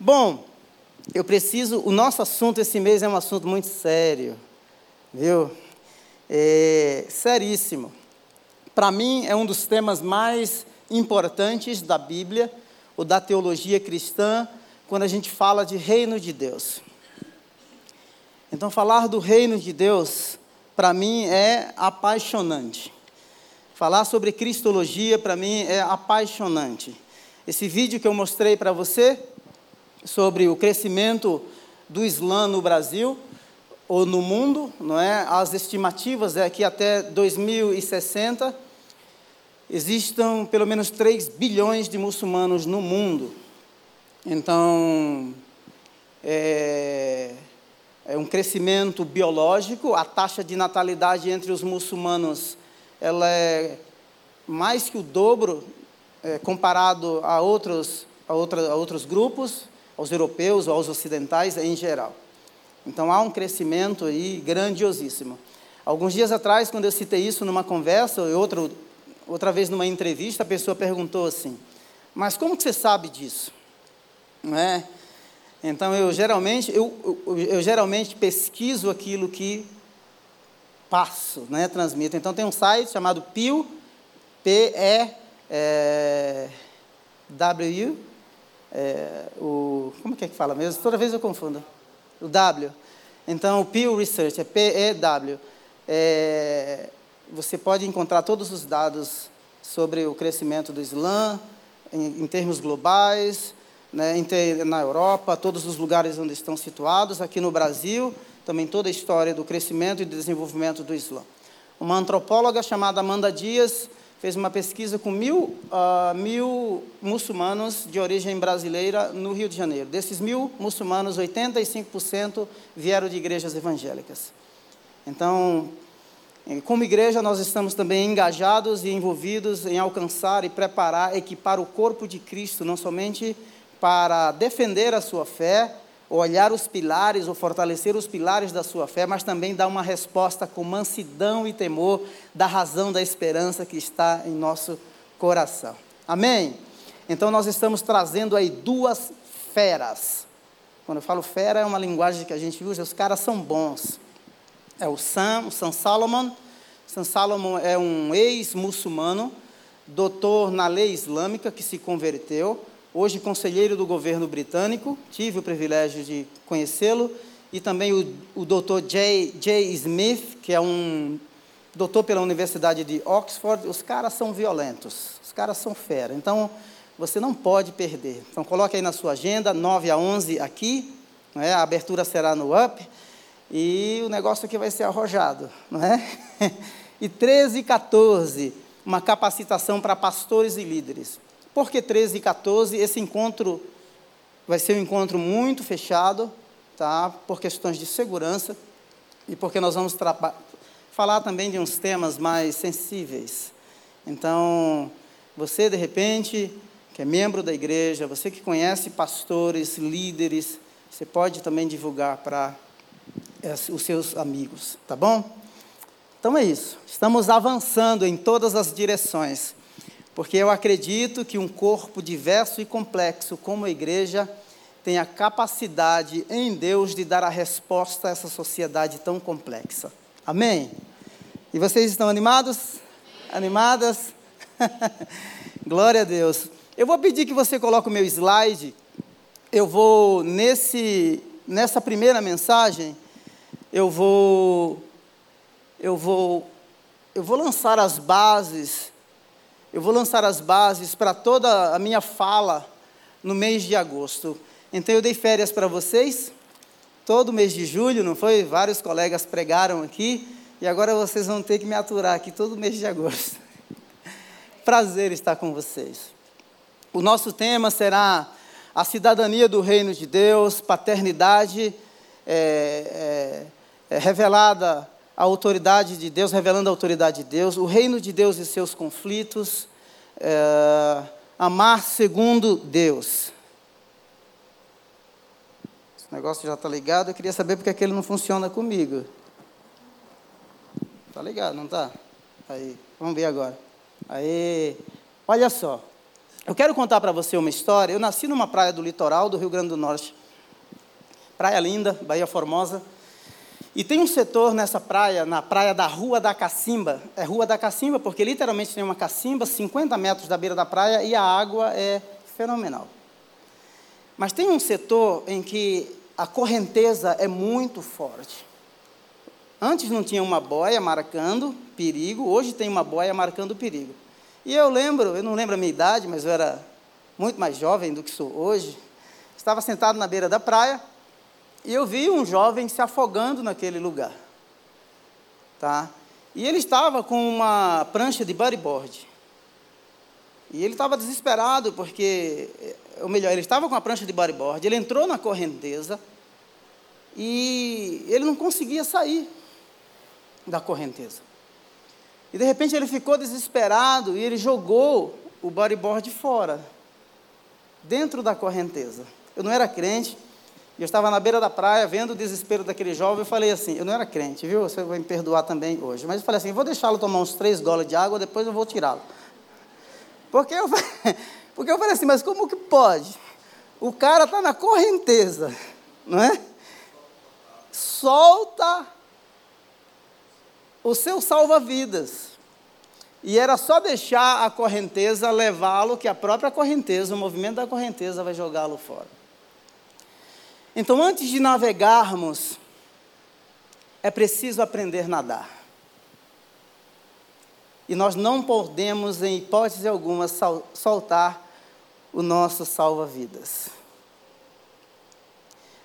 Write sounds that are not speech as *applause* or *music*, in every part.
Bom, eu preciso. O nosso assunto esse mês é um assunto muito sério, viu? É seríssimo. Para mim, é um dos temas mais importantes da Bíblia, ou da teologia cristã, quando a gente fala de reino de Deus. Então, falar do reino de Deus, para mim, é apaixonante. Falar sobre cristologia, para mim, é apaixonante. Esse vídeo que eu mostrei para você, sobre o crescimento do Islã no Brasil ou no mundo, não é? As estimativas é que até 2060 existam pelo menos 3 bilhões de muçulmanos no mundo. Então, é, é um crescimento biológico, a taxa de natalidade entre os muçulmanos ela é mais que o dobro é, comparado a outros, a, outra, a outros grupos, aos europeus ou aos ocidentais em geral. Então há um crescimento aí grandiosíssimo. Alguns dias atrás, quando eu citei isso numa conversa, ou outra, outra vez numa entrevista, a pessoa perguntou assim: Mas como que você sabe disso? Não é? Então eu geralmente, eu, eu, eu geralmente pesquiso aquilo que passo, né, transmito. Então tem um site chamado PIO, P-E é, W, o, como é que fala mesmo? Toda vez eu confundo. O W. Então, o Pew Research é P-E-W. É, você pode encontrar todos os dados sobre o crescimento do Islã, em, em termos globais, né, na Europa, todos os lugares onde estão situados, aqui no Brasil, também toda a história do crescimento e desenvolvimento do Islã. Uma antropóloga chamada Amanda Dias fez uma pesquisa com mil, uh, mil muçulmanos de origem brasileira no Rio de Janeiro. Desses mil muçulmanos, 85% vieram de igrejas evangélicas. Então, eh, como igreja, nós estamos também engajados e envolvidos em alcançar e preparar, equipar o corpo de Cristo, não somente para defender a sua fé, olhar os pilares ou fortalecer os pilares da sua fé, mas também dar uma resposta com mansidão e temor da razão da esperança que está em nosso coração. Amém? Então nós estamos trazendo aí duas feras. Quando eu falo fera é uma linguagem que a gente usa, os caras são bons. É o Sam, o Sam Salomon. Sam Salomon é um ex-muçulmano, doutor na lei islâmica que se converteu hoje conselheiro do governo britânico, tive o privilégio de conhecê-lo, e também o, o Dr. J. J. Smith, que é um doutor pela Universidade de Oxford. Os caras são violentos, os caras são fera. Então, você não pode perder. Então, coloque aí na sua agenda, 9 a 11 aqui, não é? a abertura será no UP, e o negócio aqui vai ser arrojado, não é? *laughs* E 13 e 14, uma capacitação para pastores e líderes. Por que 13 e 14? Esse encontro vai ser um encontro muito fechado, tá? por questões de segurança e porque nós vamos falar também de uns temas mais sensíveis. Então, você de repente, que é membro da igreja, você que conhece pastores, líderes, você pode também divulgar para os seus amigos, tá bom? Então é isso. Estamos avançando em todas as direções porque eu acredito que um corpo diverso e complexo como a igreja tem a capacidade em Deus de dar a resposta a essa sociedade tão complexa. Amém? E vocês estão animados? Animadas? *laughs* Glória a Deus. Eu vou pedir que você coloque o meu slide. Eu vou, nesse, nessa primeira mensagem, eu vou, eu vou, eu vou lançar as bases eu vou lançar as bases para toda a minha fala no mês de agosto. Então eu dei férias para vocês, todo mês de julho, não foi? Vários colegas pregaram aqui, e agora vocês vão ter que me aturar aqui todo mês de agosto. *laughs* Prazer estar com vocês. O nosso tema será a cidadania do reino de Deus, paternidade é, é, é revelada a autoridade de Deus, revelando a autoridade de Deus, o reino de Deus e seus conflitos, é, amar segundo Deus. Esse negócio já está ligado, eu queria saber porque aquele não funciona comigo. Está ligado, não está? Aí, vamos ver agora. Aí, olha só. Eu quero contar para você uma história. Eu nasci numa praia do litoral do Rio Grande do Norte. Praia linda, Bahia Formosa. E tem um setor nessa praia, na praia da Rua da Cacimba. É Rua da Cacimba porque literalmente tem uma cacimba, 50 metros da beira da praia, e a água é fenomenal. Mas tem um setor em que a correnteza é muito forte. Antes não tinha uma boia marcando perigo, hoje tem uma boia marcando perigo. E eu lembro, eu não lembro a minha idade, mas eu era muito mais jovem do que sou hoje. Estava sentado na beira da praia e eu vi um jovem se afogando naquele lugar. Tá? E ele estava com uma prancha de bodyboard. E ele estava desesperado porque, ou melhor, ele estava com a prancha de bodyboard, ele entrou na correnteza e ele não conseguia sair da correnteza. E de repente ele ficou desesperado e ele jogou o bodyboard fora, dentro da correnteza. Eu não era crente, eu estava na beira da praia vendo o desespero daquele jovem. Eu falei assim: eu não era crente, viu? Você vai me perdoar também hoje. Mas eu falei assim: vou deixá-lo tomar uns três goles de água, depois eu vou tirá-lo. Porque eu, *laughs* porque eu falei assim: mas como que pode? O cara está na correnteza, não é? Solta o seu salva-vidas. E era só deixar a correnteza levá-lo, que a própria correnteza, o movimento da correnteza vai jogá-lo fora. Então, antes de navegarmos, é preciso aprender a nadar. E nós não podemos, em hipótese alguma, soltar o nosso salva-vidas.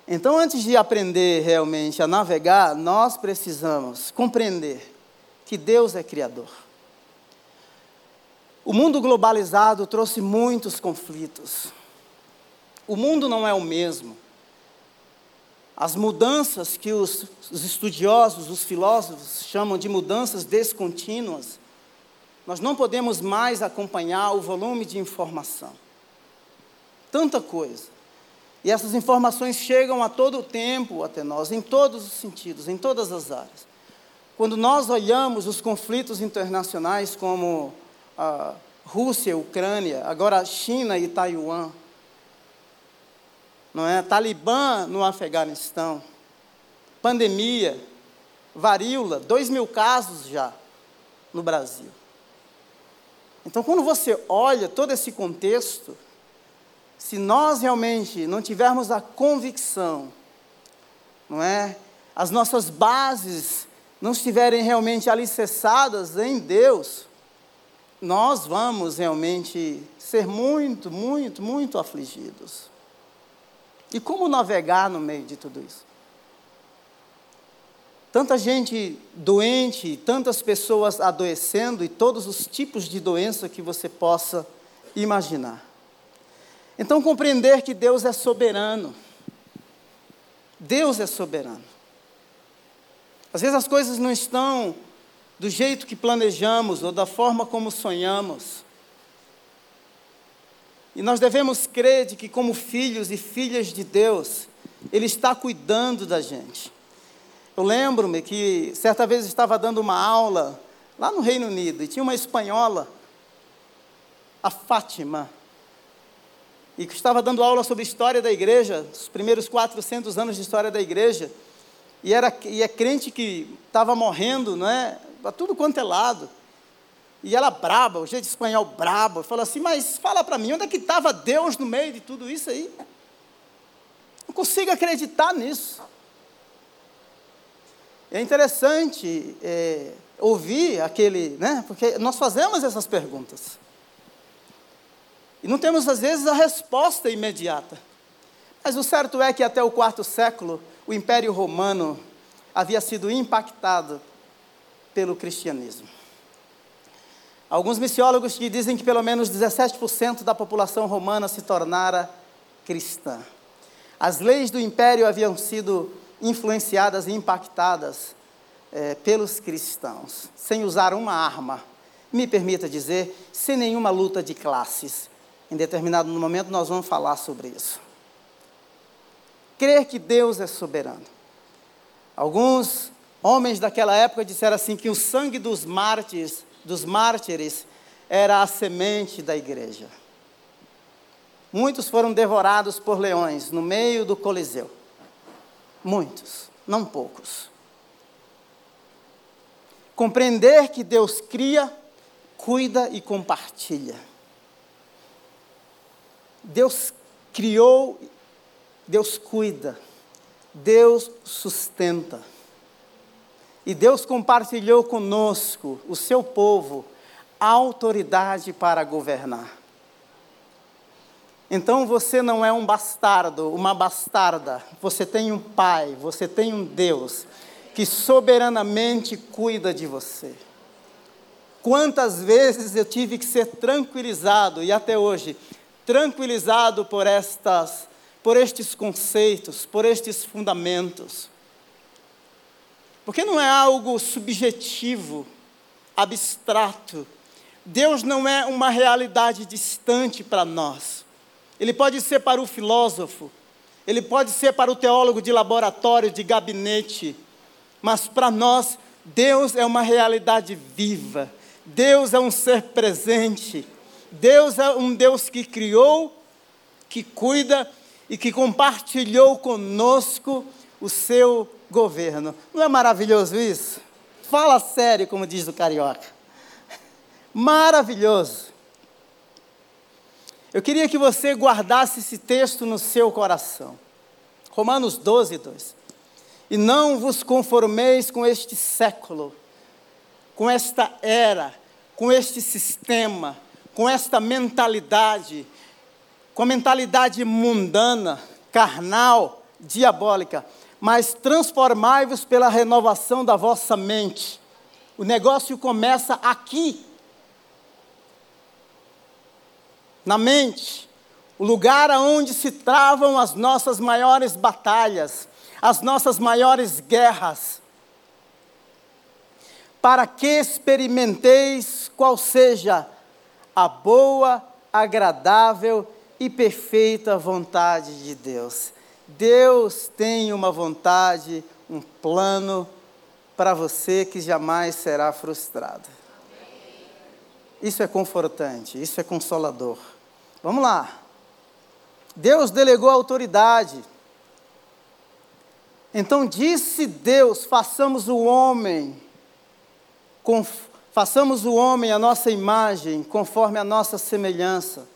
Então, antes de aprender realmente a navegar, nós precisamos compreender que Deus é Criador. O mundo globalizado trouxe muitos conflitos. O mundo não é o mesmo. As mudanças que os, os estudiosos, os filósofos chamam de mudanças descontínuas, nós não podemos mais acompanhar o volume de informação. Tanta coisa. E essas informações chegam a todo o tempo até nós, em todos os sentidos, em todas as áreas. Quando nós olhamos os conflitos internacionais como a Rússia, a Ucrânia, agora a China e Taiwan, não é? Talibã no Afeganistão, pandemia, varíola, dois mil casos já no Brasil. Então, quando você olha todo esse contexto, se nós realmente não tivermos a convicção, não é? As nossas bases não estiverem realmente alicerçadas em Deus, nós vamos realmente ser muito, muito, muito afligidos. E como navegar no meio de tudo isso? Tanta gente doente, tantas pessoas adoecendo e todos os tipos de doença que você possa imaginar. Então, compreender que Deus é soberano. Deus é soberano. Às vezes as coisas não estão do jeito que planejamos ou da forma como sonhamos. E nós devemos crer de que, como filhos e filhas de Deus, Ele está cuidando da gente. Eu lembro-me que certa vez estava dando uma aula lá no Reino Unido e tinha uma espanhola, a Fátima, e que estava dando aula sobre história da igreja, os primeiros 400 anos de história da igreja, e, era, e é crente que estava morrendo, não é? Para tudo quanto é lado. E ela braba, o jeito espanhol brabo, falou assim, mas fala para mim, onde é que estava Deus no meio de tudo isso aí? Não consigo acreditar nisso. É interessante é, ouvir aquele, né? Porque nós fazemos essas perguntas. E não temos, às vezes, a resposta imediata. Mas o certo é que até o quarto século, o Império Romano havia sido impactado pelo cristianismo. Alguns missiólogos que dizem que pelo menos 17% da população romana se tornara cristã. As leis do império haviam sido influenciadas e impactadas é, pelos cristãos, sem usar uma arma. Me permita dizer, sem nenhuma luta de classes. Em determinado momento nós vamos falar sobre isso. Crer que Deus é soberano. Alguns homens daquela época disseram assim que o sangue dos mártires dos mártires era a semente da igreja. muitos foram devorados por leões no meio do Coliseu. Muitos, não poucos. Compreender que Deus cria, cuida e compartilha. Deus criou, Deus cuida, Deus sustenta. E Deus compartilhou conosco, o seu povo, a autoridade para governar. Então você não é um bastardo, uma bastarda. Você tem um pai, você tem um Deus que soberanamente cuida de você. Quantas vezes eu tive que ser tranquilizado e até hoje tranquilizado por estas por estes conceitos, por estes fundamentos. Porque não é algo subjetivo, abstrato. Deus não é uma realidade distante para nós. Ele pode ser para o filósofo, ele pode ser para o teólogo de laboratório, de gabinete, mas para nós, Deus é uma realidade viva. Deus é um ser presente. Deus é um Deus que criou, que cuida e que compartilhou conosco o seu governo. Não é maravilhoso isso? Fala sério, como diz o carioca. Maravilhoso. Eu queria que você guardasse esse texto no seu coração. Romanos 12, 2. E não vos conformeis com este século, com esta era, com este sistema, com esta mentalidade, com a mentalidade mundana, carnal, diabólica, mas transformai-vos pela renovação da vossa mente. O negócio começa aqui, na mente, o lugar aonde se travam as nossas maiores batalhas, as nossas maiores guerras, para que experimenteis qual seja a boa, agradável e perfeita vontade de Deus. Deus tem uma vontade, um plano para você que jamais será frustrado. Isso é confortante, isso é consolador. Vamos lá. Deus delegou autoridade. Então disse Deus: façamos o homem, façamos o homem a nossa imagem, conforme a nossa semelhança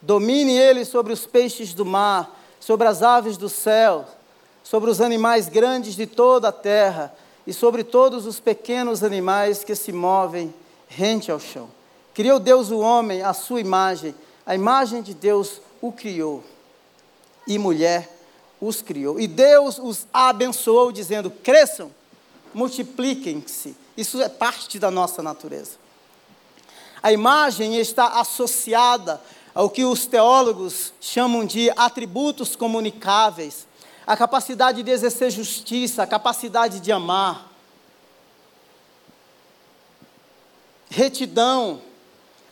Domine ele sobre os peixes do mar, sobre as aves do céu, sobre os animais grandes de toda a terra e sobre todos os pequenos animais que se movem rente ao chão. Criou Deus o homem à sua imagem, a imagem de Deus o criou, e mulher os criou. E Deus os abençoou, dizendo: cresçam, multipliquem-se. Isso é parte da nossa natureza. A imagem está associada ao que os teólogos chamam de atributos comunicáveis, a capacidade de exercer justiça, a capacidade de amar, retidão.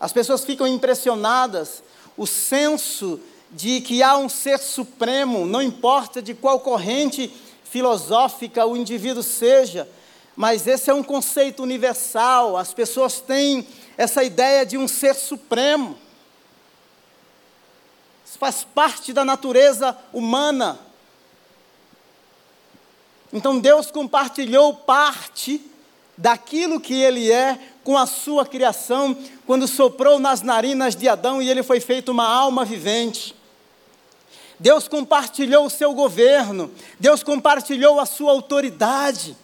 As pessoas ficam impressionadas, o senso de que há um ser supremo, não importa de qual corrente filosófica o indivíduo seja, mas esse é um conceito universal, as pessoas têm essa ideia de um ser supremo faz parte da natureza humana. Então Deus compartilhou parte daquilo que ele é com a sua criação, quando soprou nas narinas de Adão e ele foi feito uma alma vivente. Deus compartilhou o seu governo, Deus compartilhou a sua autoridade.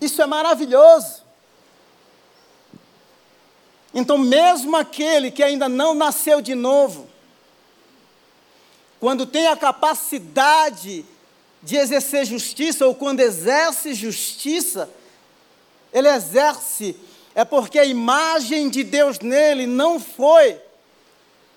Isso é maravilhoso. Então, mesmo aquele que ainda não nasceu de novo, quando tem a capacidade de exercer justiça, ou quando exerce justiça, ele exerce, é porque a imagem de Deus nele não foi,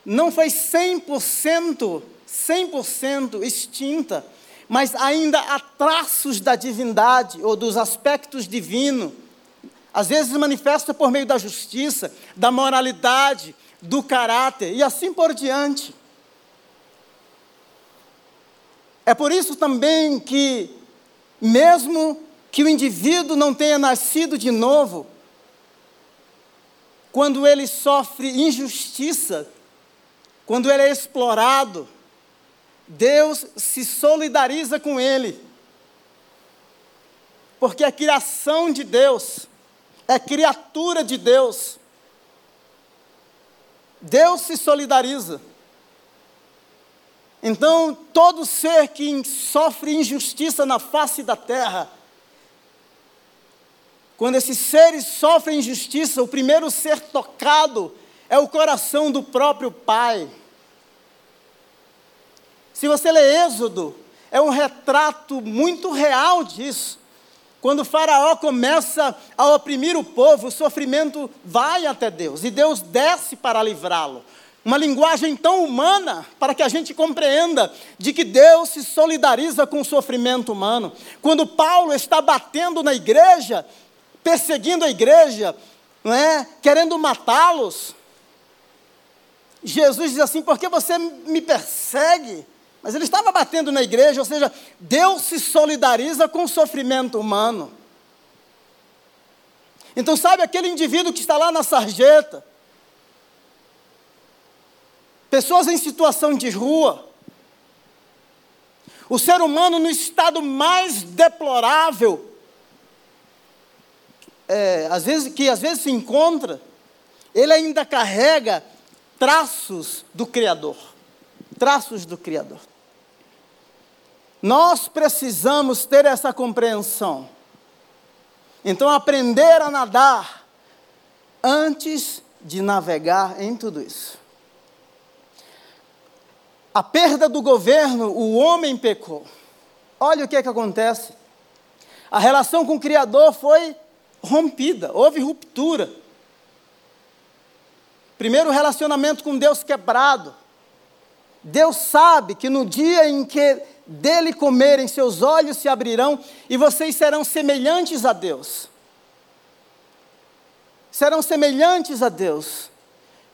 não foi 100%, 100% extinta, mas ainda há traços da divindade ou dos aspectos divinos. Às vezes manifesta por meio da justiça, da moralidade, do caráter e assim por diante. É por isso também que, mesmo que o indivíduo não tenha nascido de novo, quando ele sofre injustiça, quando ele é explorado, Deus se solidariza com ele. Porque é criação de Deus, é criatura de Deus. Deus se solidariza. Então, todo ser que sofre injustiça na face da terra, quando esses seres sofrem injustiça, o primeiro ser tocado é o coração do próprio Pai. Se você lê Êxodo, é um retrato muito real disso. Quando o Faraó começa a oprimir o povo, o sofrimento vai até Deus e Deus desce para livrá-lo. Uma linguagem tão humana para que a gente compreenda de que Deus se solidariza com o sofrimento humano. Quando Paulo está batendo na igreja, perseguindo a igreja, não é? querendo matá-los, Jesus diz assim: por que você me persegue? Mas ele estava batendo na igreja, ou seja, Deus se solidariza com o sofrimento humano. Então, sabe aquele indivíduo que está lá na sarjeta? Pessoas em situação de rua. O ser humano no estado mais deplorável, é, às vezes, que às vezes se encontra, ele ainda carrega traços do Criador. Traços do Criador. Nós precisamos ter essa compreensão. Então, aprender a nadar antes de navegar em tudo isso. A perda do governo, o homem pecou. Olha o que, é que acontece. A relação com o Criador foi rompida, houve ruptura. Primeiro, o relacionamento com Deus quebrado. Deus sabe que no dia em que dele comerem, seus olhos se abrirão e vocês serão semelhantes a Deus. Serão semelhantes a Deus,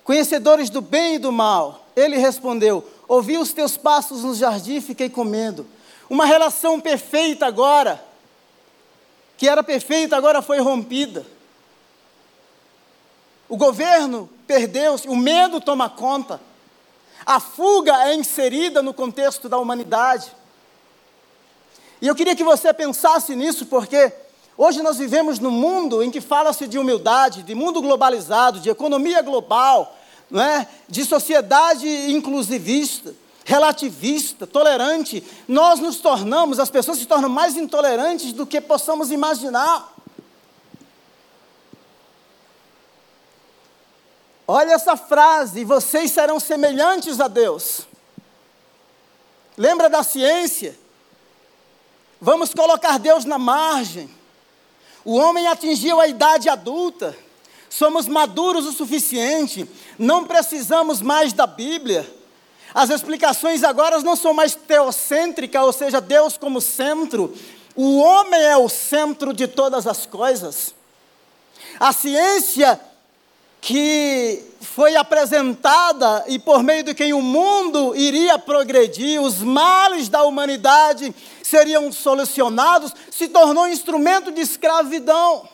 conhecedores do bem e do mal. Ele respondeu: Ouvi os teus passos no jardim e fiquei com medo. Uma relação perfeita agora, que era perfeita, agora foi rompida. O governo perdeu-se, o medo toma conta. A fuga é inserida no contexto da humanidade. E eu queria que você pensasse nisso, porque hoje nós vivemos num mundo em que fala-se de humildade, de mundo globalizado, de economia global, não é? de sociedade inclusivista, relativista, tolerante. Nós nos tornamos, as pessoas se tornam mais intolerantes do que possamos imaginar. Olha essa frase: vocês serão semelhantes a Deus. Lembra da ciência? Vamos colocar Deus na margem. O homem atingiu a idade adulta. Somos maduros o suficiente. Não precisamos mais da Bíblia. As explicações agora não são mais teocêntricas, ou seja, Deus como centro. O homem é o centro de todas as coisas. A ciência que foi apresentada e por meio de quem o mundo iria progredir, os males da humanidade seriam solucionados, se tornou um instrumento de escravidão,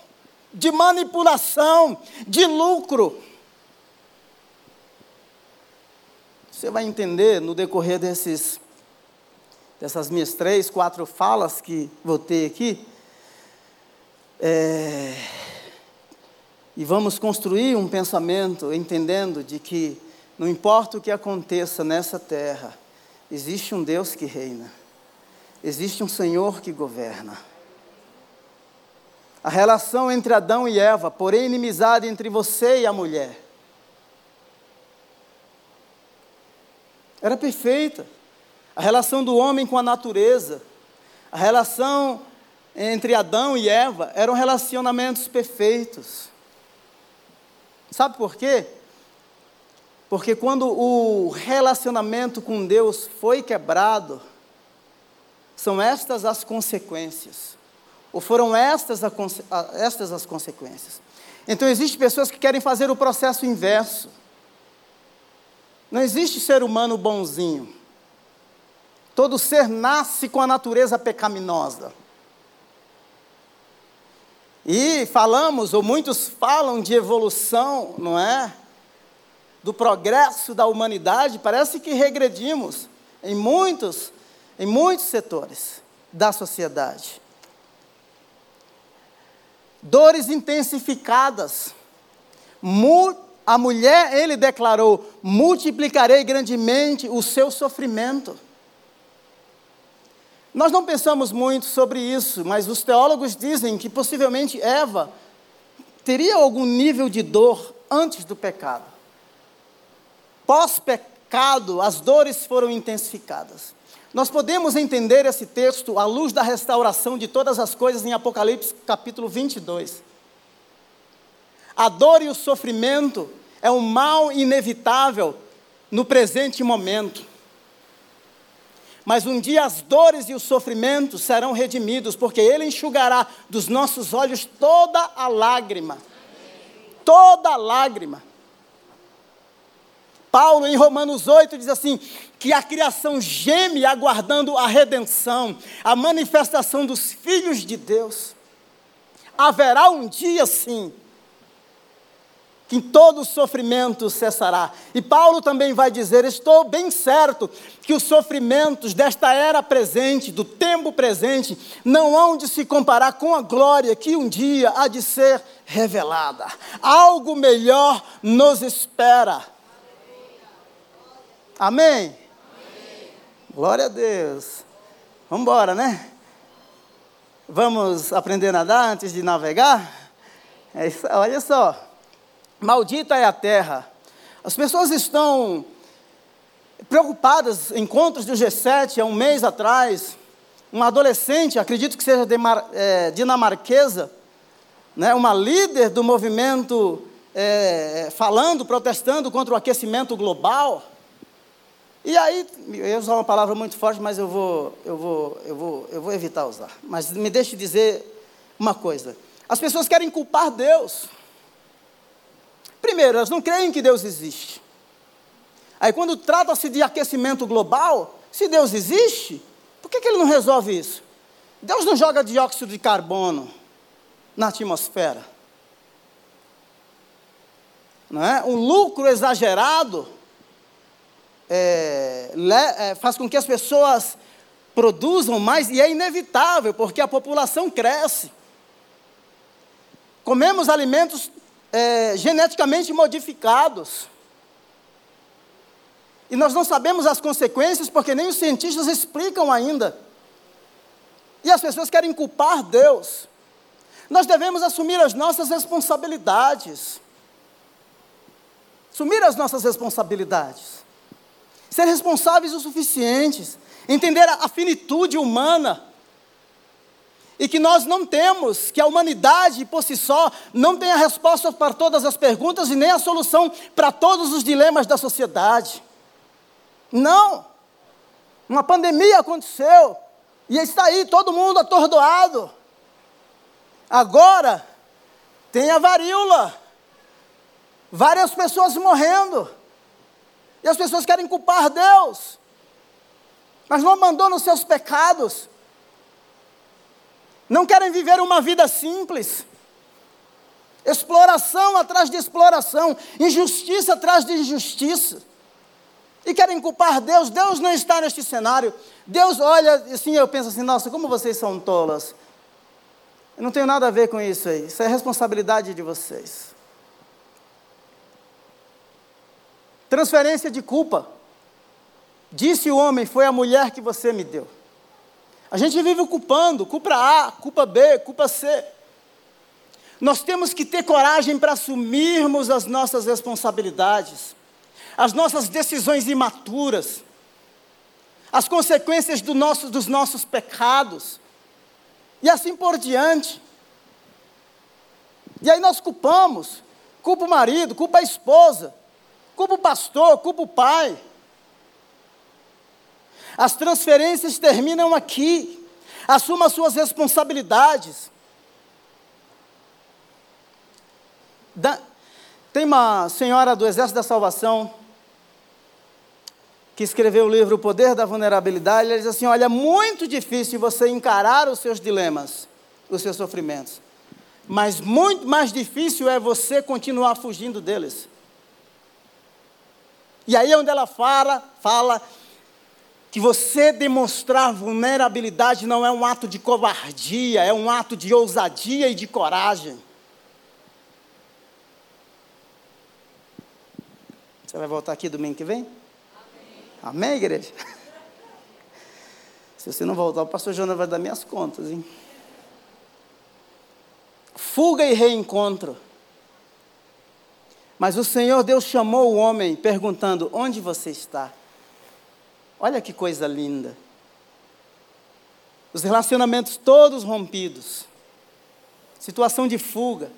de manipulação, de lucro. Você vai entender no decorrer desses, dessas minhas três, quatro falas que vou ter aqui. É, e vamos construir um pensamento entendendo de que não importa o que aconteça nessa terra, existe um Deus que reina. Existe um Senhor que governa. A relação entre Adão e Eva, porém inimizade entre você e a mulher, era perfeita. A relação do homem com a natureza, a relação entre Adão e Eva eram relacionamentos perfeitos. Sabe por quê? Porque quando o relacionamento com Deus foi quebrado, são estas as consequências. Ou foram estas, a, estas as consequências. Então, existem pessoas que querem fazer o processo inverso. Não existe ser humano bonzinho. Todo ser nasce com a natureza pecaminosa. E falamos, ou muitos falam de evolução, não é? do progresso da humanidade, parece que regredimos em muitos, em muitos setores da sociedade. Dores intensificadas. A mulher, ele declarou: multiplicarei grandemente o seu sofrimento. Nós não pensamos muito sobre isso, mas os teólogos dizem que possivelmente Eva teria algum nível de dor antes do pecado. Pós-pecado, as dores foram intensificadas. Nós podemos entender esse texto à luz da restauração de todas as coisas em Apocalipse capítulo 22. A dor e o sofrimento é um mal inevitável no presente momento. Mas um dia as dores e os sofrimentos serão redimidos, porque Ele enxugará dos nossos olhos toda a lágrima. Toda a lágrima. Paulo, em Romanos 8, diz assim: que a criação geme aguardando a redenção, a manifestação dos filhos de Deus. Haverá um dia, sim, que todo sofrimento cessará. E Paulo também vai dizer: Estou bem certo que os sofrimentos desta era presente, do tempo presente, não hão de se comparar com a glória que um dia há de ser revelada. Algo melhor nos espera. Amém? Glória a Deus. Vamos embora, né? Vamos aprender a nadar antes de navegar? É isso, olha só. Maldita é a terra. As pessoas estão preocupadas. Encontros do G7 há um mês atrás. Uma adolescente, acredito que seja é, dinamarquesa, né, uma líder do movimento é, falando, protestando contra o aquecimento global. E aí, eu ia usar uma palavra muito forte, mas eu vou, eu vou, eu vou, eu vou evitar usar. Mas me deixe dizer uma coisa. As pessoas querem culpar Deus. Primeiro, elas não creem que Deus existe. Aí quando trata-se de aquecimento global, se Deus existe, por que, que ele não resolve isso? Deus não joga dióxido de carbono na atmosfera. Não é? Um lucro exagerado é, le, é, faz com que as pessoas produzam mais, e é inevitável, porque a população cresce. Comemos alimentos é, geneticamente modificados. E nós não sabemos as consequências, porque nem os cientistas explicam ainda. E as pessoas querem culpar Deus. Nós devemos assumir as nossas responsabilidades. Assumir as nossas responsabilidades ser responsáveis o suficientes, entender a finitude humana. E que nós não temos, que a humanidade por si só não tem a resposta para todas as perguntas e nem a solução para todos os dilemas da sociedade. Não! Uma pandemia aconteceu e está aí todo mundo atordoado. Agora tem a varíola, várias pessoas morrendo. E as pessoas querem culpar Deus, mas não abandonam seus pecados, não querem viver uma vida simples. Exploração atrás de exploração, injustiça atrás de injustiça. E querem culpar Deus, Deus não está neste cenário. Deus olha assim, eu penso assim, nossa, como vocês são tolas. Eu não tenho nada a ver com isso aí. Isso é responsabilidade de vocês. Transferência de culpa. Disse o homem: Foi a mulher que você me deu. A gente vive culpando, culpa A, culpa B, culpa C. Nós temos que ter coragem para assumirmos as nossas responsabilidades, as nossas decisões imaturas, as consequências do nosso, dos nossos pecados, e assim por diante. E aí nós culpamos, culpa o marido, culpa a esposa, culpa o pastor, culpa o pai. As transferências terminam aqui. Assuma suas responsabilidades. Da, tem uma senhora do Exército da Salvação que escreveu o livro O Poder da Vulnerabilidade. Ela diz assim: Olha, é muito difícil você encarar os seus dilemas, os seus sofrimentos. Mas muito mais difícil é você continuar fugindo deles. E aí é onde ela fala, fala que você demonstrar vulnerabilidade não é um ato de covardia, é um ato de ousadia e de coragem. Você vai voltar aqui domingo que vem? Amém, Amém igreja? *laughs* Se você não voltar, o pastor Jonas vai dar minhas contas, hein? Fuga e reencontro. Mas o Senhor Deus chamou o homem perguntando: Onde você está? Olha que coisa linda. Os relacionamentos todos rompidos, situação de fuga,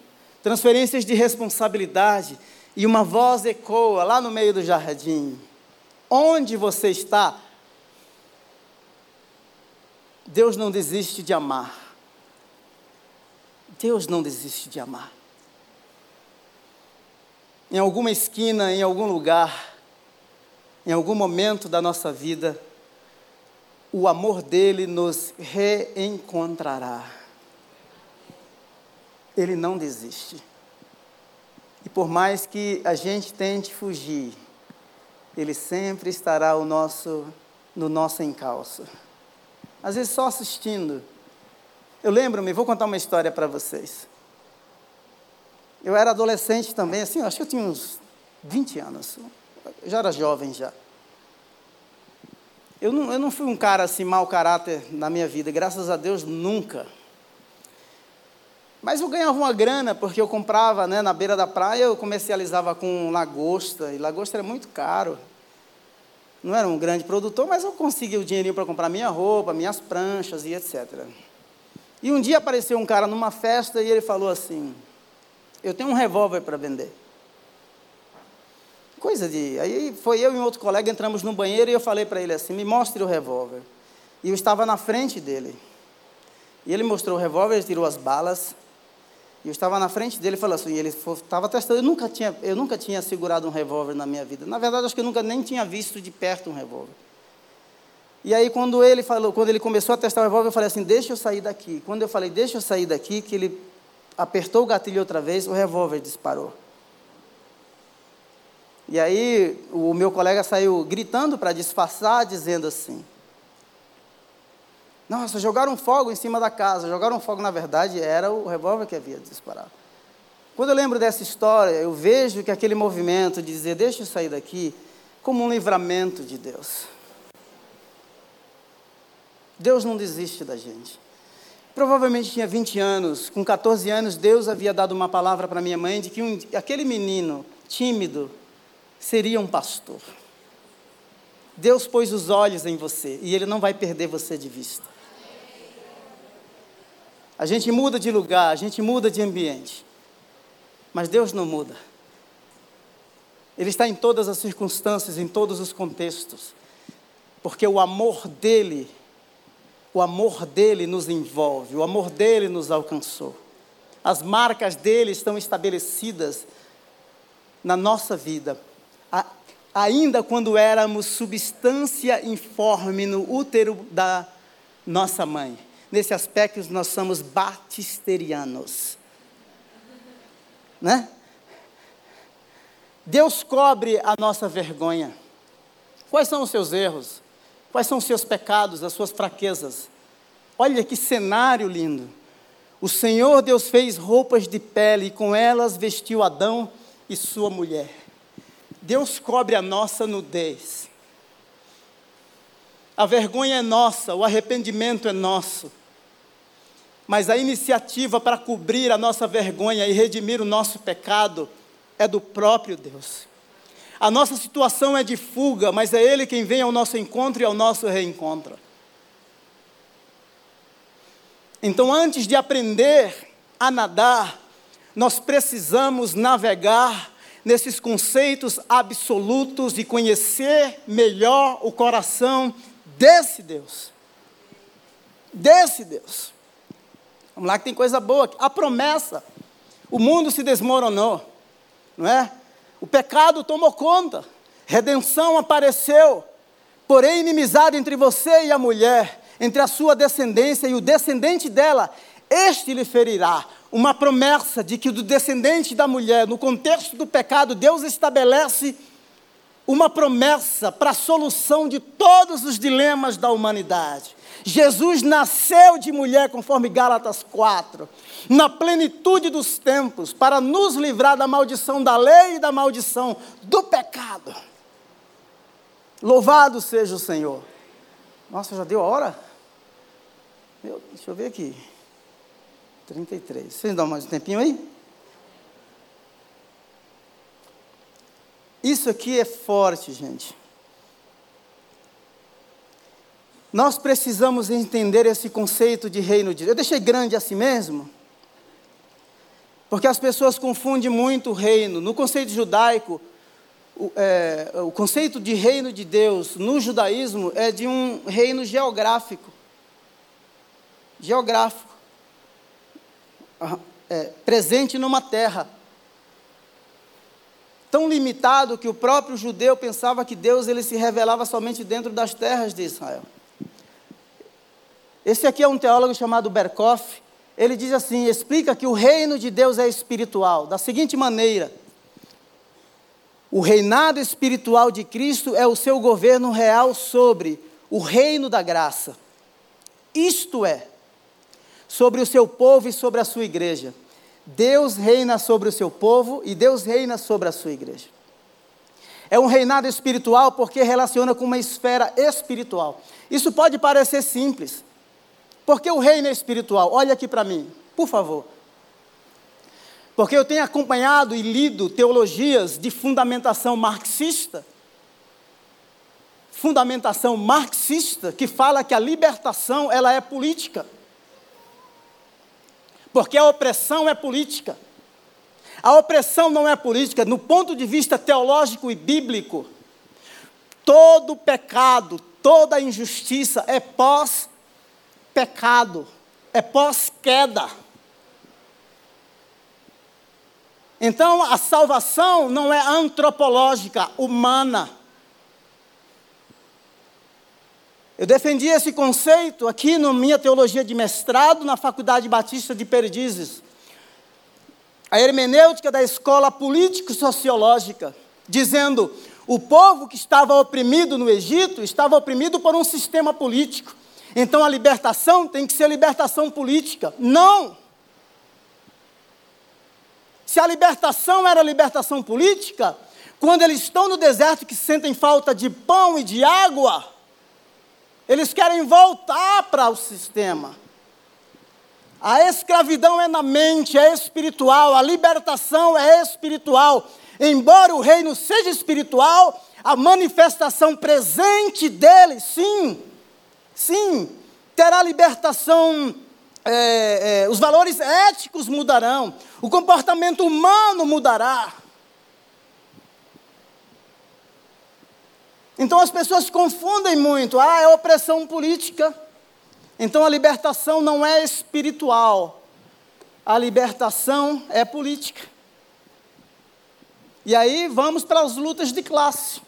transferências de responsabilidade, e uma voz ecoa lá no meio do jardim: Onde você está? Deus não desiste de amar. Deus não desiste de amar. Em alguma esquina, em algum lugar, em algum momento da nossa vida, o amor dele nos reencontrará. Ele não desiste. E por mais que a gente tente fugir, ele sempre estará nosso, no nosso encalço às vezes só assistindo. Eu lembro-me, vou contar uma história para vocês. Eu era adolescente também, assim, acho que eu tinha uns 20 anos. Eu já era jovem já. Eu não, eu não fui um cara assim, mau caráter na minha vida, graças a Deus nunca. Mas eu ganhava uma grana, porque eu comprava né, na beira da praia, eu comercializava com lagosta, e lagosta era muito caro não era um grande produtor, mas eu consegui o dinheirinho para comprar minha roupa, minhas pranchas e etc. E um dia apareceu um cara numa festa e ele falou assim: Eu tenho um revólver para vender. Coisa de. Aí foi eu e um outro colega, entramos no banheiro e eu falei para ele assim: Me mostre o revólver. E eu estava na frente dele. E ele mostrou o revólver, tirou as balas. E eu estava na frente dele e falou assim, ele estava testando, eu nunca, tinha, eu nunca tinha segurado um revólver na minha vida. Na verdade, acho que eu nunca nem tinha visto de perto um revólver. E aí, quando ele falou, quando ele começou a testar o revólver, eu falei assim, deixa eu sair daqui. Quando eu falei, deixa eu sair daqui, que ele apertou o gatilho outra vez, o revólver disparou. E aí, o meu colega saiu gritando para disfarçar, dizendo assim, nossa, jogaram fogo em cima da casa. Jogaram fogo, na verdade, era o revólver que havia disparado. Quando eu lembro dessa história, eu vejo que aquele movimento de dizer, deixa eu sair daqui, como um livramento de Deus. Deus não desiste da gente. Provavelmente tinha 20 anos, com 14 anos, Deus havia dado uma palavra para minha mãe de que um, aquele menino tímido seria um pastor. Deus pôs os olhos em você e Ele não vai perder você de vista. A gente muda de lugar, a gente muda de ambiente. Mas Deus não muda. Ele está em todas as circunstâncias, em todos os contextos. Porque o amor dele, o amor dele nos envolve, o amor dele nos alcançou. As marcas dele estão estabelecidas na nossa vida. ainda quando éramos substância informe no útero da nossa mãe. Nesse aspecto, nós somos batisterianos. Né? Deus cobre a nossa vergonha. Quais são os seus erros? Quais são os seus pecados, as suas fraquezas? Olha que cenário lindo. O Senhor Deus fez roupas de pele e com elas vestiu Adão e sua mulher. Deus cobre a nossa nudez. A vergonha é nossa, o arrependimento é nosso. Mas a iniciativa para cobrir a nossa vergonha e redimir o nosso pecado é do próprio Deus. A nossa situação é de fuga, mas é Ele quem vem ao nosso encontro e ao nosso reencontro. Então, antes de aprender a nadar, nós precisamos navegar nesses conceitos absolutos e conhecer melhor o coração desse Deus. Desse Deus. Vamos lá que tem coisa boa. A promessa. O mundo se desmoronou, não é? O pecado tomou conta. Redenção apareceu. Porém, inimizade entre você e a mulher, entre a sua descendência e o descendente dela, este lhe ferirá. Uma promessa de que do descendente da mulher, no contexto do pecado, Deus estabelece uma promessa para a solução de todos os dilemas da humanidade. Jesus nasceu de mulher, conforme Gálatas 4, na plenitude dos tempos, para nos livrar da maldição da lei e da maldição do pecado. Louvado seja o Senhor. Nossa, já deu a hora? Meu, deixa eu ver aqui. 33. Vocês dão mais um tempinho aí? Isso aqui é forte, gente. Nós precisamos entender esse conceito de reino de Deus. Eu deixei grande assim mesmo, porque as pessoas confundem muito o reino. No conceito judaico, o, é, o conceito de reino de Deus no judaísmo é de um reino geográfico. Geográfico. É, presente numa terra. Tão limitado que o próprio judeu pensava que Deus ele se revelava somente dentro das terras de Israel. Esse aqui é um teólogo chamado Berkoff. Ele diz assim: explica que o reino de Deus é espiritual, da seguinte maneira: o reinado espiritual de Cristo é o seu governo real sobre o reino da graça. Isto é, sobre o seu povo e sobre a sua igreja. Deus reina sobre o seu povo e Deus reina sobre a sua igreja. É um reinado espiritual porque relaciona com uma esfera espiritual. Isso pode parecer simples. Porque o reino é espiritual. Olha aqui para mim, por favor. Porque eu tenho acompanhado e lido teologias de fundamentação marxista, fundamentação marxista que fala que a libertação ela é política. Porque a opressão é política. A opressão não é política no ponto de vista teológico e bíblico. Todo pecado, toda injustiça é pós pecado, é pós queda. Então, a salvação não é antropológica, humana. Eu defendi esse conceito aqui na minha teologia de mestrado na Faculdade Batista de Perdizes. A hermenêutica da escola político-sociológica, dizendo o povo que estava oprimido no Egito estava oprimido por um sistema político. Então a libertação tem que ser libertação política. Não! Se a libertação era libertação política, quando eles estão no deserto que sentem falta de pão e de água, eles querem voltar para o sistema. A escravidão é na mente, é espiritual, a libertação é espiritual. Embora o reino seja espiritual, a manifestação presente dele, sim, sim, terá libertação é, é, os valores éticos mudarão, o comportamento humano mudará. Então as pessoas confundem muito, ah, é opressão política. Então a libertação não é espiritual, a libertação é política. E aí vamos para as lutas de classe.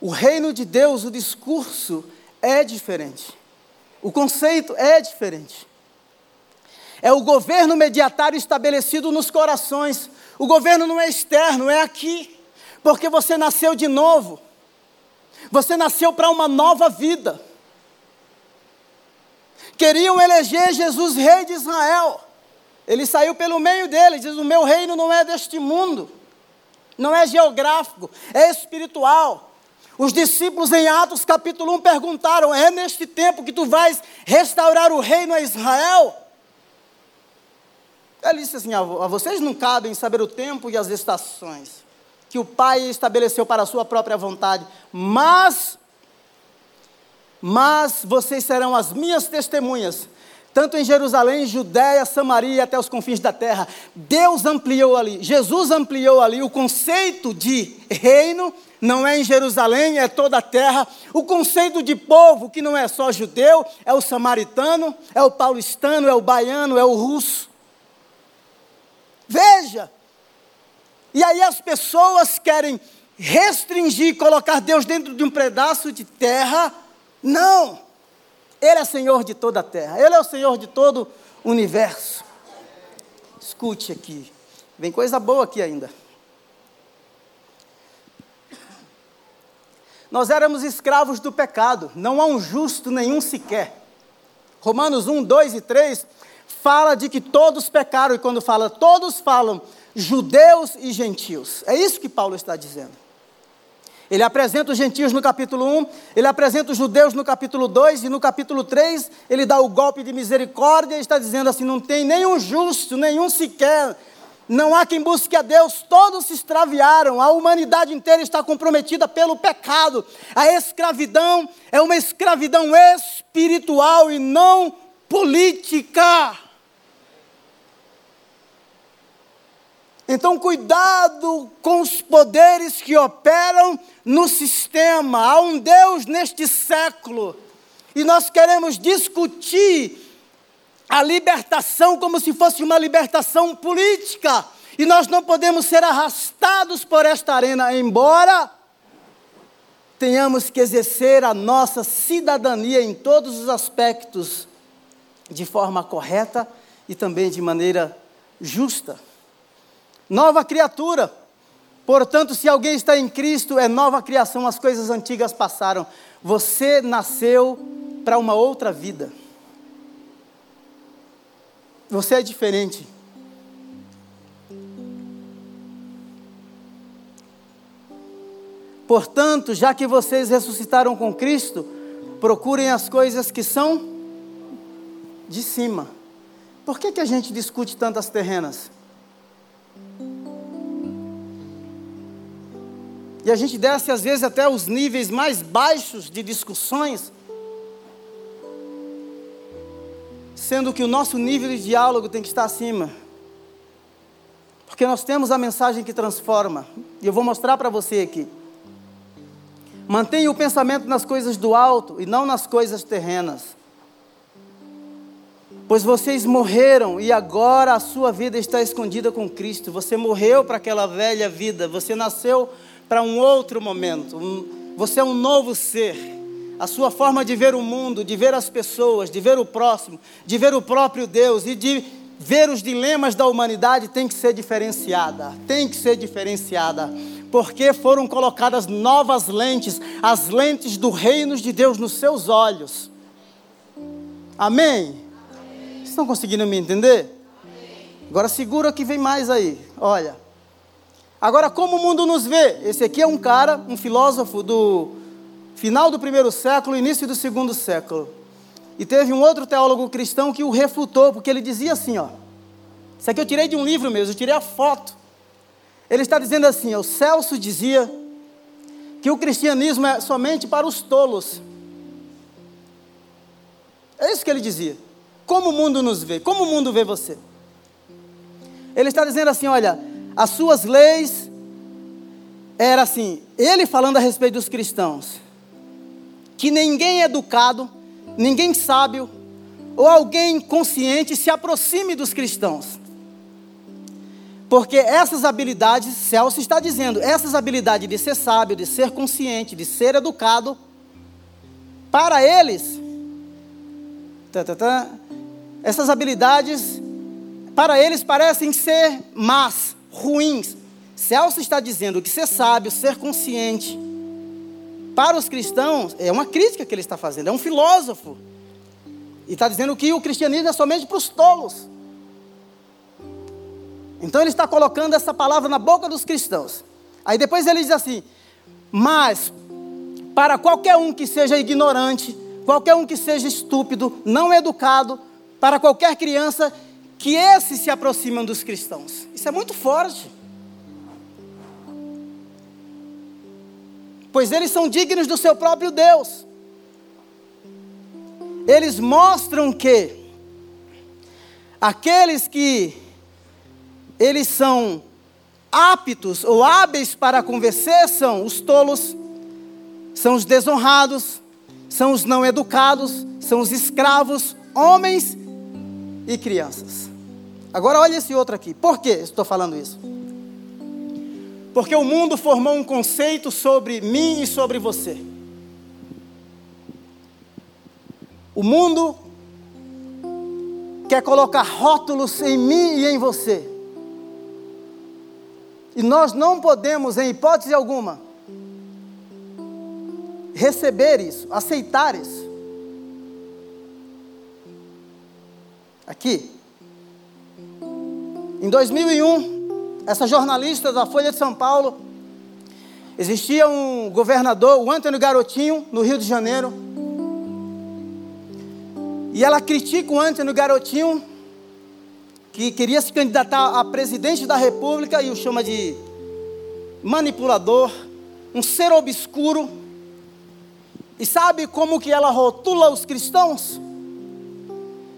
O reino de Deus, o discurso é diferente. O conceito é diferente. É o governo mediatário estabelecido nos corações. O governo não é externo, é aqui. Porque você nasceu de novo. Você nasceu para uma nova vida. Queriam eleger Jesus rei de Israel. Ele saiu pelo meio dele, diz: O meu reino não é deste mundo, não é geográfico, é espiritual. Os discípulos em Atos capítulo 1 perguntaram: É neste tempo que tu vais restaurar o reino a Israel? Ele disse assim: A vocês não cabem saber o tempo e as estações que o Pai estabeleceu para a sua própria vontade, mas, mas vocês serão as minhas testemunhas, tanto em Jerusalém, Judéia, Samaria até os confins da terra. Deus ampliou ali, Jesus ampliou ali o conceito de reino não é em Jerusalém, é toda a terra. O conceito de povo, que não é só judeu, é o samaritano, é o paulistano, é o baiano, é o russo. Veja. E aí as pessoas querem restringir, colocar Deus dentro de um pedaço de terra. Não. Ele é Senhor de toda a terra. Ele é o Senhor de todo o universo. Escute aqui. Vem coisa boa aqui ainda. Nós éramos escravos do pecado, não há um justo nenhum sequer. Romanos 1, 2 e 3 fala de que todos pecaram, e quando fala todos, falam judeus e gentios. É isso que Paulo está dizendo. Ele apresenta os gentios no capítulo 1, ele apresenta os judeus no capítulo 2, e no capítulo 3 ele dá o golpe de misericórdia e está dizendo assim: não tem nenhum justo, nenhum sequer, não há quem busque a Deus, todos se extraviaram, a humanidade inteira está comprometida pelo pecado. A escravidão é uma escravidão espiritual e não política. Então, cuidado com os poderes que operam no sistema. Há um Deus neste século e nós queremos discutir a libertação como se fosse uma libertação política. E nós não podemos ser arrastados por esta arena, embora tenhamos que exercer a nossa cidadania em todos os aspectos de forma correta e também de maneira justa nova criatura. Portanto, se alguém está em Cristo, é nova criação, as coisas antigas passaram. Você nasceu para uma outra vida. Você é diferente. Portanto, já que vocês ressuscitaram com Cristo, procurem as coisas que são de cima. Por que, que a gente discute tantas terrenas? E a gente desce às vezes até os níveis mais baixos de discussões, sendo que o nosso nível de diálogo tem que estar acima. Porque nós temos a mensagem que transforma, e eu vou mostrar para você aqui. Mantenha o pensamento nas coisas do alto e não nas coisas terrenas. Pois vocês morreram e agora a sua vida está escondida com Cristo. Você morreu para aquela velha vida, você nasceu para um outro momento. Você é um novo ser. A sua forma de ver o mundo, de ver as pessoas, de ver o próximo, de ver o próprio Deus e de ver os dilemas da humanidade tem que ser diferenciada. Tem que ser diferenciada. Porque foram colocadas novas lentes, as lentes do reino de Deus nos seus olhos. Amém? Estão conseguindo me entender? Amém. Agora segura que vem mais aí. Olha. Agora, como o mundo nos vê? Esse aqui é um cara, um filósofo do final do primeiro século, início do segundo século. E teve um outro teólogo cristão que o refutou, porque ele dizia assim: ó. Isso aqui eu tirei de um livro mesmo, eu tirei a foto. Ele está dizendo assim: ó, o Celso dizia que o cristianismo é somente para os tolos. É isso que ele dizia. Como o mundo nos vê? Como o mundo vê você? Ele está dizendo assim: olha, as suas leis era assim, ele falando a respeito dos cristãos, que ninguém educado, ninguém sábio ou alguém consciente se aproxime dos cristãos. Porque essas habilidades, Celso está dizendo, essas habilidades de ser sábio, de ser consciente, de ser educado, para eles, tá, essas habilidades, para eles parecem ser más, ruins. Celso está dizendo que ser sábio, ser consciente, para os cristãos, é uma crítica que ele está fazendo, é um filósofo. E está dizendo que o cristianismo é somente para os tolos. Então ele está colocando essa palavra na boca dos cristãos. Aí depois ele diz assim: Mas para qualquer um que seja ignorante, qualquer um que seja estúpido, não educado, para qualquer criança, que esses se aproximam dos cristãos. Isso é muito forte. Pois eles são dignos do seu próprio Deus. Eles mostram que aqueles que eles são aptos ou hábeis para convencer são os tolos, são os desonrados, são os não educados, são os escravos, homens e crianças. Agora olha esse outro aqui. Por que estou falando isso? Porque o mundo formou um conceito sobre mim e sobre você. O mundo quer colocar rótulos em mim e em você. E nós não podemos, em hipótese alguma, receber isso, aceitar isso. Aqui. Em 2001, essa jornalista da Folha de São Paulo, existia um governador, o Antônio Garotinho, no Rio de Janeiro. E ela critica o Antônio Garotinho que queria se candidatar a presidente da República e o chama de manipulador, um ser obscuro. E sabe como que ela rotula os cristãos?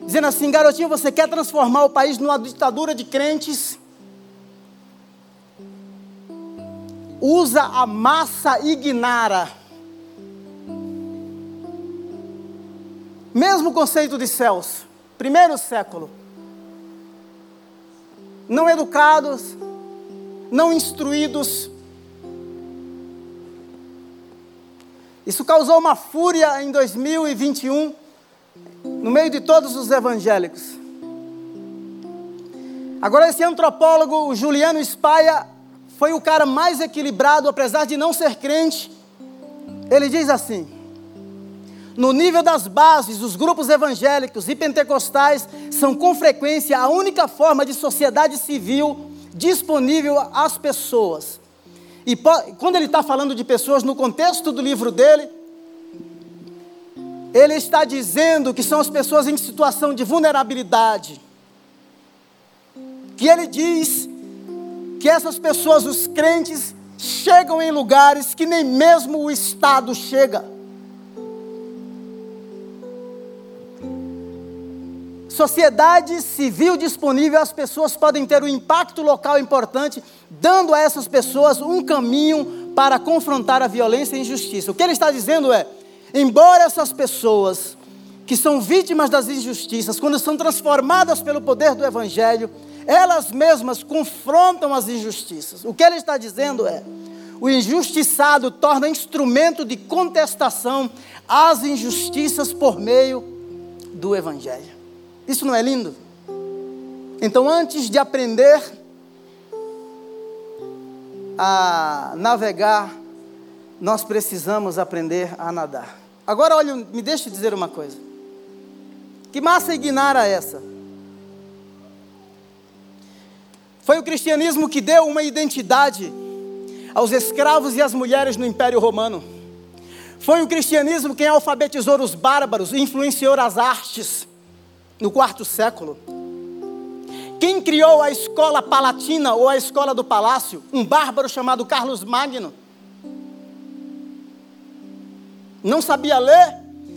Dizendo assim, garotinho, você quer transformar o país numa ditadura de crentes? Usa a massa ignara. Mesmo conceito de céus, primeiro século não educados, não instruídos. Isso causou uma fúria em 2021, no meio de todos os evangélicos. Agora, esse antropólogo, o Juliano Spaia, foi o cara mais equilibrado, apesar de não ser crente. Ele diz assim: no nível das bases, os grupos evangélicos e pentecostais são com frequência a única forma de sociedade civil disponível às pessoas. E quando ele está falando de pessoas no contexto do livro dele, ele está dizendo que são as pessoas em situação de vulnerabilidade. Que ele diz que essas pessoas, os crentes, chegam em lugares que nem mesmo o Estado chega. Sociedade civil disponível, as pessoas podem ter um impacto local importante, dando a essas pessoas um caminho para confrontar a violência e a injustiça. O que ele está dizendo é: embora essas pessoas que são vítimas das injustiças, quando são transformadas pelo poder do Evangelho, elas mesmas confrontam as injustiças. O que ele está dizendo é: o injustiçado torna instrumento de contestação às injustiças por meio do Evangelho. Isso não é lindo? Então, antes de aprender a navegar, nós precisamos aprender a nadar. Agora, olha, me deixe dizer uma coisa. Que massa ignara essa? Foi o cristianismo que deu uma identidade aos escravos e às mulheres no Império Romano. Foi o cristianismo quem alfabetizou os bárbaros, influenciou as artes no quarto século. Quem criou a escola palatina ou a escola do palácio? Um bárbaro chamado Carlos Magno. Não sabia ler,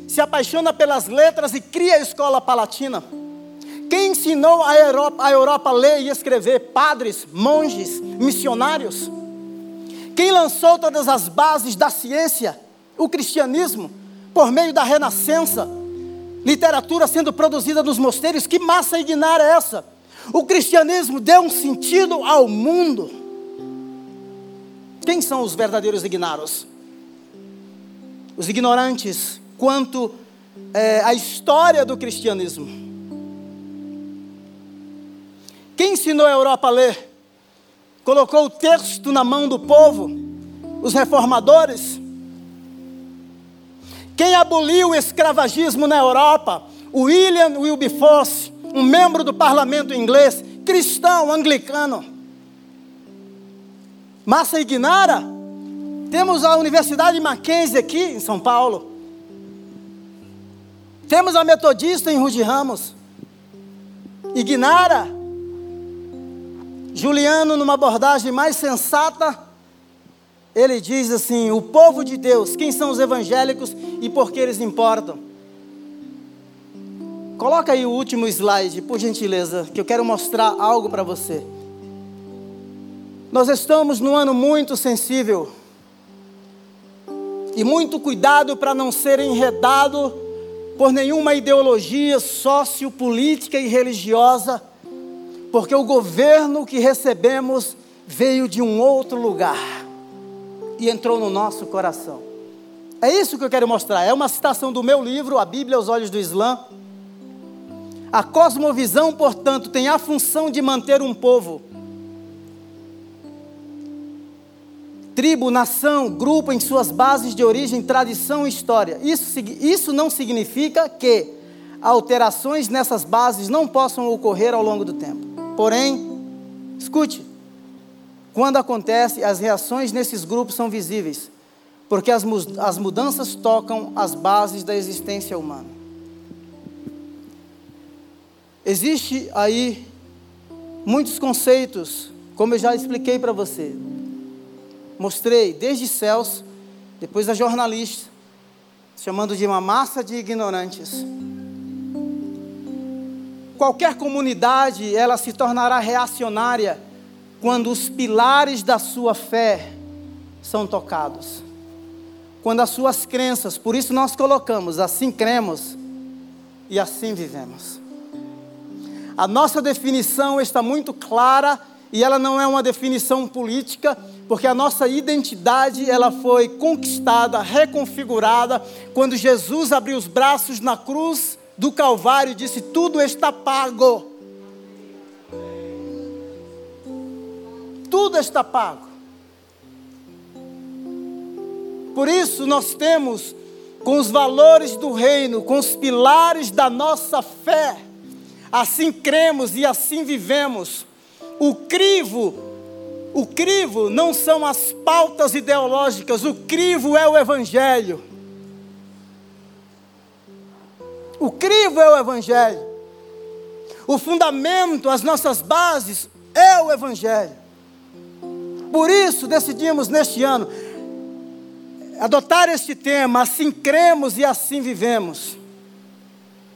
se apaixona pelas letras e cria a escola palatina. Quem ensinou a Europa, a Europa a ler e escrever? Padres, monges, missionários. Quem lançou todas as bases da ciência? O cristianismo, por meio da renascença literatura sendo produzida nos mosteiros, que massa ignara é essa? O cristianismo deu um sentido ao mundo. Quem são os verdadeiros ignaros? Os ignorantes quanto é, à história do cristianismo. Quem ensinou a Europa a ler? Colocou o texto na mão do povo? Os reformadores? Quem aboliu o escravagismo na Europa? William Wilberforce, um membro do parlamento inglês, cristão anglicano. Massa Ignara, temos a Universidade Mackenzie aqui em São Paulo. Temos a Metodista em Rude Ramos. Ignara, Juliano, numa abordagem mais sensata, ele diz assim: o povo de Deus, quem são os evangélicos e por que eles importam? Coloca aí o último slide, por gentileza, que eu quero mostrar algo para você. Nós estamos num ano muito sensível. E muito cuidado para não ser enredado por nenhuma ideologia sociopolítica e religiosa, porque o governo que recebemos veio de um outro lugar e entrou no nosso coração. É isso que eu quero mostrar. É uma citação do meu livro, A Bíblia aos Olhos do Islã. A cosmovisão, portanto, tem a função de manter um povo tribo, nação, grupo em suas bases de origem, tradição e história. Isso, isso não significa que alterações nessas bases não possam ocorrer ao longo do tempo. Porém, escute, quando acontece, as reações nesses grupos são visíveis, porque as, as mudanças tocam as bases da existência humana. Existe aí muitos conceitos, como eu já expliquei para você. Mostrei desde céus, depois a jornalista, chamando de uma massa de ignorantes. Qualquer comunidade, ela se tornará reacionária quando os pilares da sua fé são tocados. Quando as suas crenças, por isso nós colocamos, assim cremos e assim vivemos. A nossa definição está muito clara e ela não é uma definição política, porque a nossa identidade ela foi conquistada, reconfigurada quando Jesus abriu os braços na cruz do Calvário e disse: Tudo está pago. tudo está pago. Por isso nós temos, com os valores do reino, com os pilares da nossa fé, assim cremos e assim vivemos. O crivo, o crivo não são as pautas ideológicas, o crivo é o Evangelho. O crivo é o Evangelho. O fundamento, as nossas bases é o Evangelho. Por isso decidimos neste ano adotar este tema, assim cremos e assim vivemos.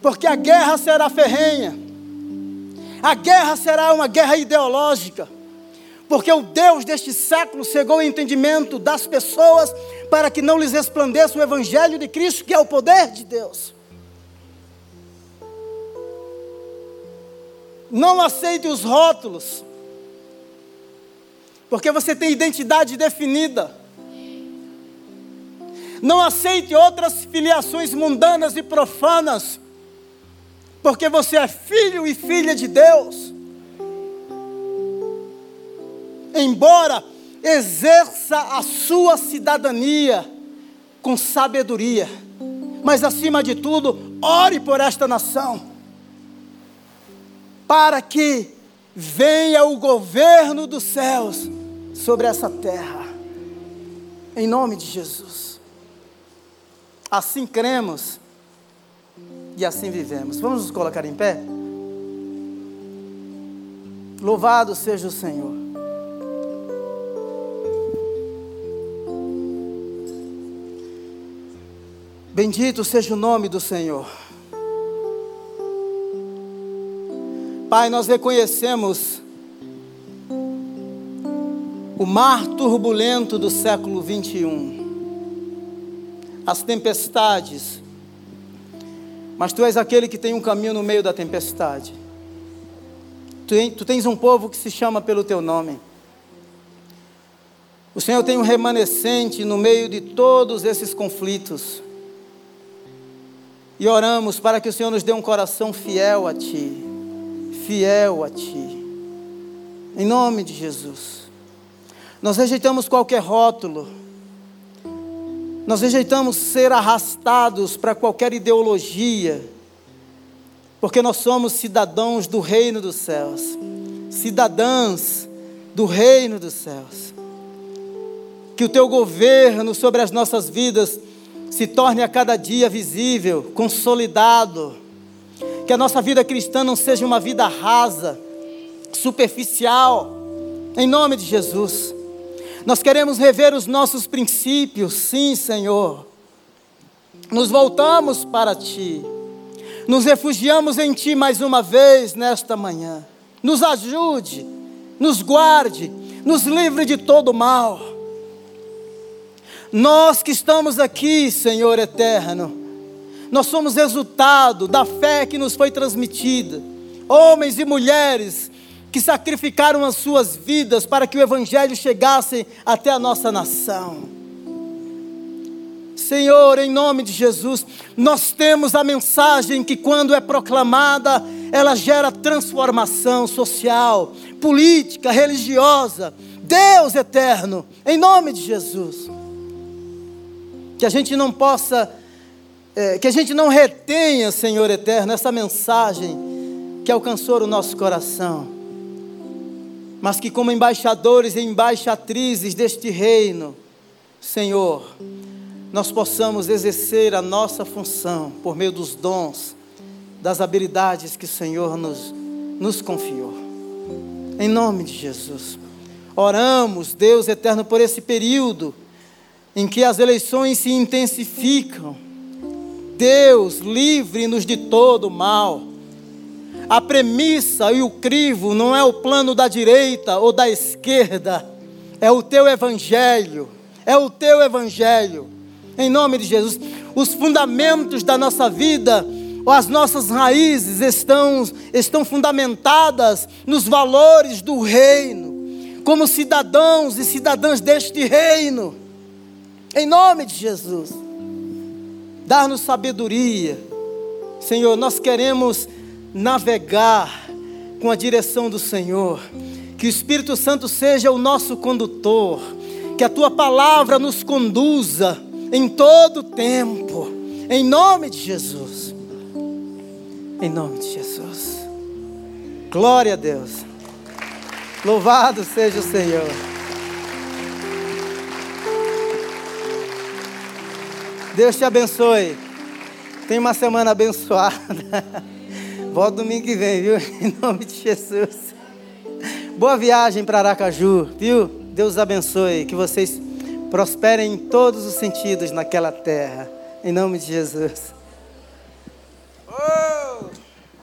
Porque a guerra será ferrenha. A guerra será uma guerra ideológica. Porque o Deus deste século cegou o entendimento das pessoas para que não lhes resplandeça o Evangelho de Cristo, que é o poder de Deus. Não aceite os rótulos porque você tem identidade definida. Não aceite outras filiações mundanas e profanas, porque você é filho e filha de Deus. Embora exerça a sua cidadania com sabedoria, mas acima de tudo, ore por esta nação, para que venha o governo dos céus sobre essa terra, em nome de Jesus. Assim cremos e assim vivemos. Vamos nos colocar em pé? Louvado seja o Senhor. Bendito seja o nome do Senhor. Pai, nós reconhecemos o mar turbulento do século 21, as tempestades, mas tu és aquele que tem um caminho no meio da tempestade. Tu, tens um povo que se chama pelo teu nome. O Senhor tem um remanescente no meio de todos esses conflitos. E oramos para que o Senhor nos dê um coração fiel a Ti, fiel a Ti. Em nome de Jesus. Nós rejeitamos qualquer rótulo. Nós rejeitamos ser arrastados para qualquer ideologia. Porque nós somos cidadãos do reino dos céus. Cidadãs do reino dos céus. Que o teu governo sobre as nossas vidas se torne a cada dia visível, consolidado. Que a nossa vida cristã não seja uma vida rasa, superficial. Em nome de Jesus. Nós queremos rever os nossos princípios, sim, Senhor. Nos voltamos para Ti. Nos refugiamos em Ti mais uma vez nesta manhã. Nos ajude, nos guarde, nos livre de todo mal. Nós que estamos aqui, Senhor eterno, nós somos resultado da fé que nos foi transmitida. Homens e mulheres que sacrificaram as suas vidas para que o Evangelho chegasse até a nossa nação. Senhor, em nome de Jesus, nós temos a mensagem que, quando é proclamada, ela gera transformação social, política, religiosa, Deus eterno, em nome de Jesus. Que a gente não possa, é, que a gente não retenha, Senhor eterno, essa mensagem que alcançou o nosso coração, mas que, como embaixadores e embaixatrizes deste reino, Senhor, nós possamos exercer a nossa função por meio dos dons, das habilidades que o Senhor nos, nos confiou. Em nome de Jesus. Oramos, Deus eterno, por esse período em que as eleições se intensificam. Deus, livre-nos de todo mal. A premissa e o crivo não é o plano da direita ou da esquerda, é o teu evangelho, é o teu evangelho. Em nome de Jesus, os fundamentos da nossa vida, as nossas raízes estão, estão fundamentadas nos valores do reino, como cidadãos e cidadãs deste reino. Em nome de Jesus, dar-nos sabedoria. Senhor, nós queremos navegar com a direção do Senhor. Que o Espírito Santo seja o nosso condutor. Que a tua palavra nos conduza em todo o tempo. Em nome de Jesus. Em nome de Jesus. Glória a Deus. Louvado seja o Senhor. Deus te abençoe. Tenha uma semana abençoada. *laughs* Volta domingo que vem, viu? *laughs* Em nome de Jesus. Boa viagem para Aracaju, viu? Deus abençoe. Que vocês prosperem em todos os sentidos naquela terra. Em nome de Jesus. Oh!